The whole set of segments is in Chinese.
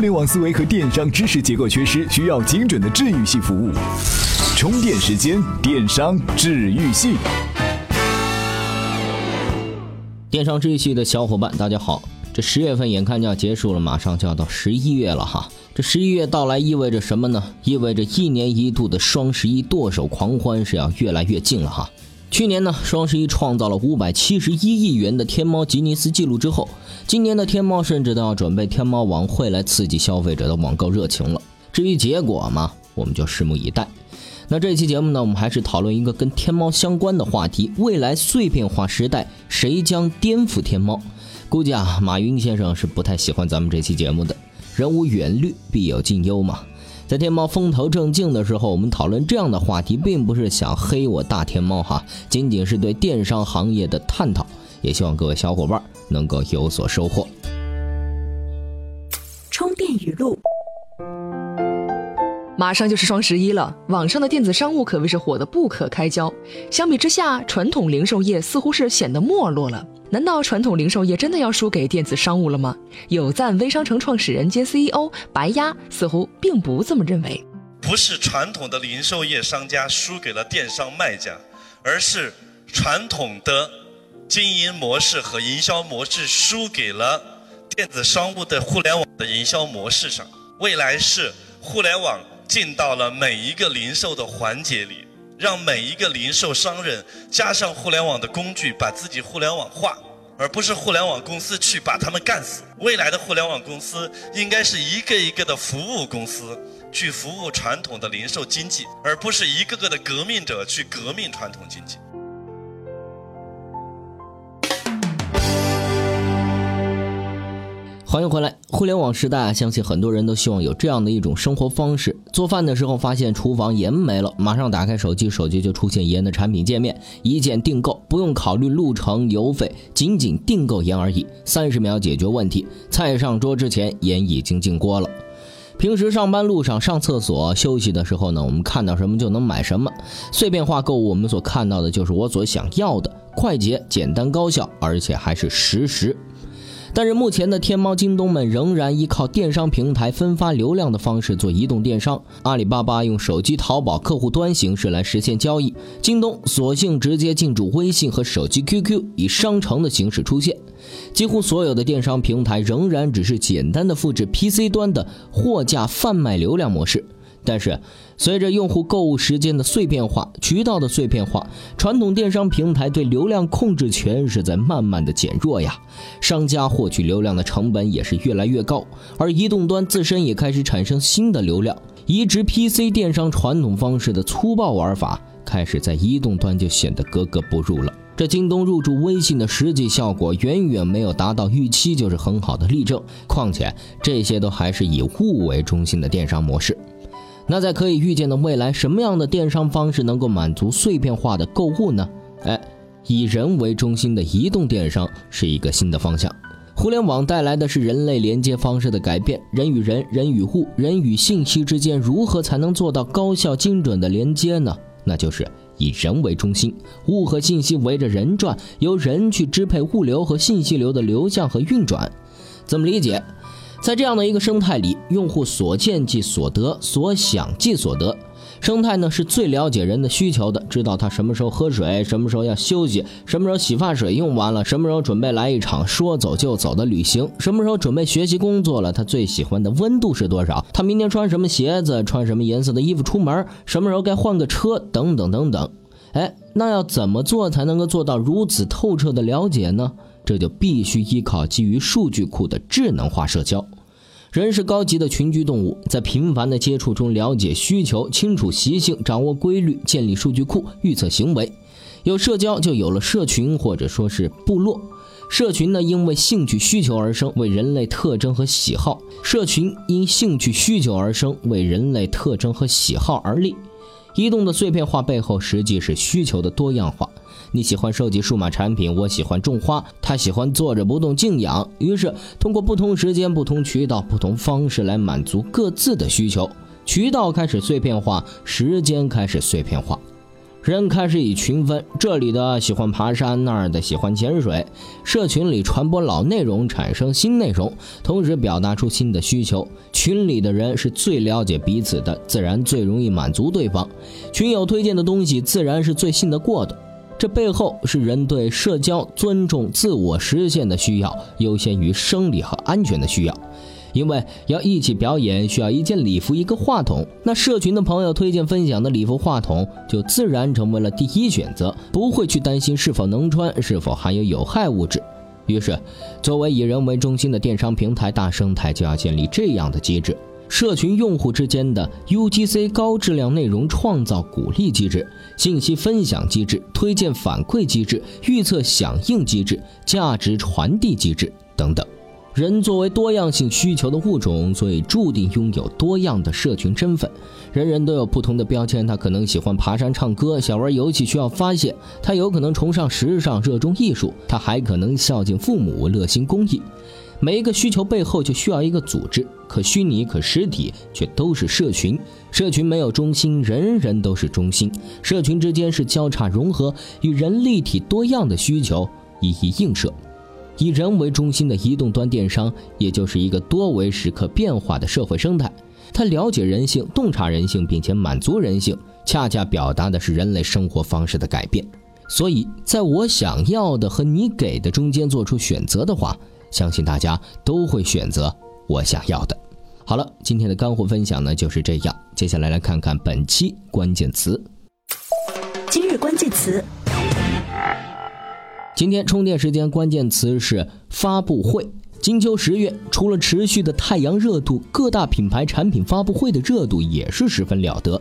互联网思维和电商知识结构缺失，需要精准的治愈系服务。充电时间，电商治愈系。电商治愈系的小伙伴，大家好！这十月份眼看就要结束了，马上就要到十一月了哈。这十一月到来意味着什么呢？意味着一年一度的双十一剁手狂欢是要越来越近了哈。去年呢，双十一创造了五百七十一亿元的天猫吉尼斯纪录之后，今年的天猫甚至都要准备天猫晚会来刺激消费者的网购热情了。至于结果嘛，我们就拭目以待。那这期节目呢，我们还是讨论一个跟天猫相关的话题：未来碎片化时代，谁将颠覆天猫？估计啊，马云先生是不太喜欢咱们这期节目的。人无远虑，必有近忧嘛。在天猫风头正劲的时候，我们讨论这样的话题，并不是想黑我大天猫哈，仅仅是对电商行业的探讨，也希望各位小伙伴能够有所收获。充电语录：马上就是双十一了，网上的电子商务可谓是火得不可开交。相比之下，传统零售业似乎是显得没落了。难道传统零售业真的要输给电子商务了吗？有赞微商城创始人兼 CEO 白鸭似乎并不这么认为。不是传统的零售业商家输给了电商卖家，而是传统的经营模式和营销模式输给了电子商务的互联网的营销模式上。未来是互联网进到了每一个零售的环节里。让每一个零售商人加上互联网的工具，把自己互联网化，而不是互联网公司去把他们干死。未来的互联网公司应该是一个一个的服务公司，去服务传统的零售经济，而不是一个个的革命者去革命传统经济。欢迎回来！互联网时代啊，相信很多人都希望有这样的一种生活方式：做饭的时候发现厨房盐没了，马上打开手机，手机就出现盐的产品界面，一键订购，不用考虑路程、邮费，仅仅订购盐而已，三十秒解决问题。菜上桌之前，盐已经进锅了。平时上班路上、上厕所、休息的时候呢，我们看到什么就能买什么。碎片化购物，我们所看到的就是我所想要的，快捷、简单、高效，而且还是实时。但是目前的天猫、京东们仍然依靠电商平台分发流量的方式做移动电商。阿里巴巴用手机淘宝客户端形式来实现交易，京东索性直接进驻微信和手机 QQ，以商城的形式出现。几乎所有的电商平台仍然只是简单的复制 PC 端的货架贩卖流量模式。但是，随着用户购物时间的碎片化、渠道的碎片化，传统电商平台对流量控制权是在慢慢的减弱呀。商家获取流量的成本也是越来越高，而移动端自身也开始产生新的流量。移植 PC 电商传统方式的粗暴玩法，开始在移动端就显得格格不入了。这京东入驻微信的实际效果远远没有达到预期，就是很好的例证。况且这些都还是以物为中心的电商模式。那在可以预见的未来，什么样的电商方式能够满足碎片化的购物呢？哎，以人为中心的移动电商是一个新的方向。互联网带来的是人类连接方式的改变，人与人、人与物、人与信息之间如何才能做到高效精准的连接呢？那就是以人为中心，物和信息围着人转，由人去支配物流和信息流的流向和运转。怎么理解？在这样的一个生态里，用户所见即所得，所想即所得。生态呢是最了解人的需求的，知道他什么时候喝水，什么时候要休息，什么时候洗发水用完了，什么时候准备来一场说走就走的旅行，什么时候准备学习工作了，他最喜欢的温度是多少，他明天穿什么鞋子，穿什么颜色的衣服出门，什么时候该换个车，等等等等。哎，那要怎么做才能够做到如此透彻的了解呢？这就必须依靠基于数据库的智能化社交。人是高级的群居动物，在频繁的接触中了解需求、清楚习性、掌握规律、建立数据库、预测行为。有社交，就有了社群，或者说是部落。社群呢，因为兴趣需求而生，为人类特征和喜好；社群因兴趣需求而生，为人类特征和喜好而立。移动的碎片化背后，实际是需求的多样化。你喜欢收集数码产品，我喜欢种花，他喜欢坐着不动静养。于是，通过不同时间、不同渠道、不同方式来满足各自的需求。渠道开始碎片化，时间开始碎片化。人开始以群分，这里的喜欢爬山，那儿的喜欢潜水。社群里传播老内容，产生新内容，同时表达出新的需求。群里的人是最了解彼此的，自然最容易满足对方。群友推荐的东西，自然是最信得过的。这背后是人对社交、尊重、自我实现的需要，优先于生理和安全的需要。因为要一起表演，需要一件礼服、一个话筒，那社群的朋友推荐分享的礼服、话筒就自然成为了第一选择，不会去担心是否能穿、是否含有有害物质。于是，作为以人为中心的电商平台大生态，就要建立这样的机制：社群用户之间的 UGC 高质量内容创造鼓励机制、信息分享机制、推荐反馈机制、预测响应机制、价值传递机制等等。人作为多样性需求的物种，所以注定拥有多样的社群身份。人人都有不同的标签，他可能喜欢爬山、唱歌，想玩游戏需要发泄；他有可能崇尚时尚、热衷艺术；他还可能孝敬父母、热心公益。每一个需求背后就需要一个组织，可虚拟、可实体，却都是社群。社群没有中心，人人都是中心。社群之间是交叉融合，与人立体多样的需求一一映射。以人为中心的移动端电商，也就是一个多维时刻变化的社会生态。它了解人性、洞察人性，并且满足人性，恰恰表达的是人类生活方式的改变。所以，在我想要的和你给的中间做出选择的话，相信大家都会选择我想要的。好了，今天的干货分享呢就是这样。接下来来看看本期关键词。今日关键词。今天充电时间关键词是发布会。金秋十月，除了持续的太阳热度，各大品牌产品发布会的热度也是十分了得。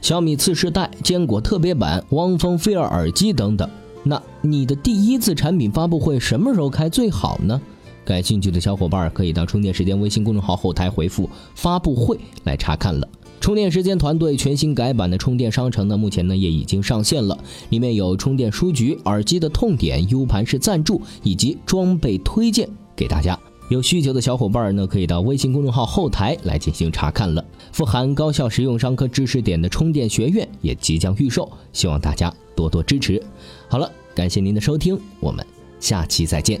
小米次世代、坚果特别版、汪峰菲尔耳机等等。那你的第一次产品发布会什么时候开最好呢？感兴趣的小伙伴可以到充电时间微信公众号后台回复“发布会”来查看了。充电时间团队全新改版的充电商城呢，目前呢也已经上线了，里面有充电书局、耳机的痛点、U 盘式赞助以及装备推荐给大家。有需求的小伙伴呢，可以到微信公众号后台来进行查看了。富含高效实用商科知识点的充电学院也即将预售，希望大家多多支持。好了，感谢您的收听，我们下期再见。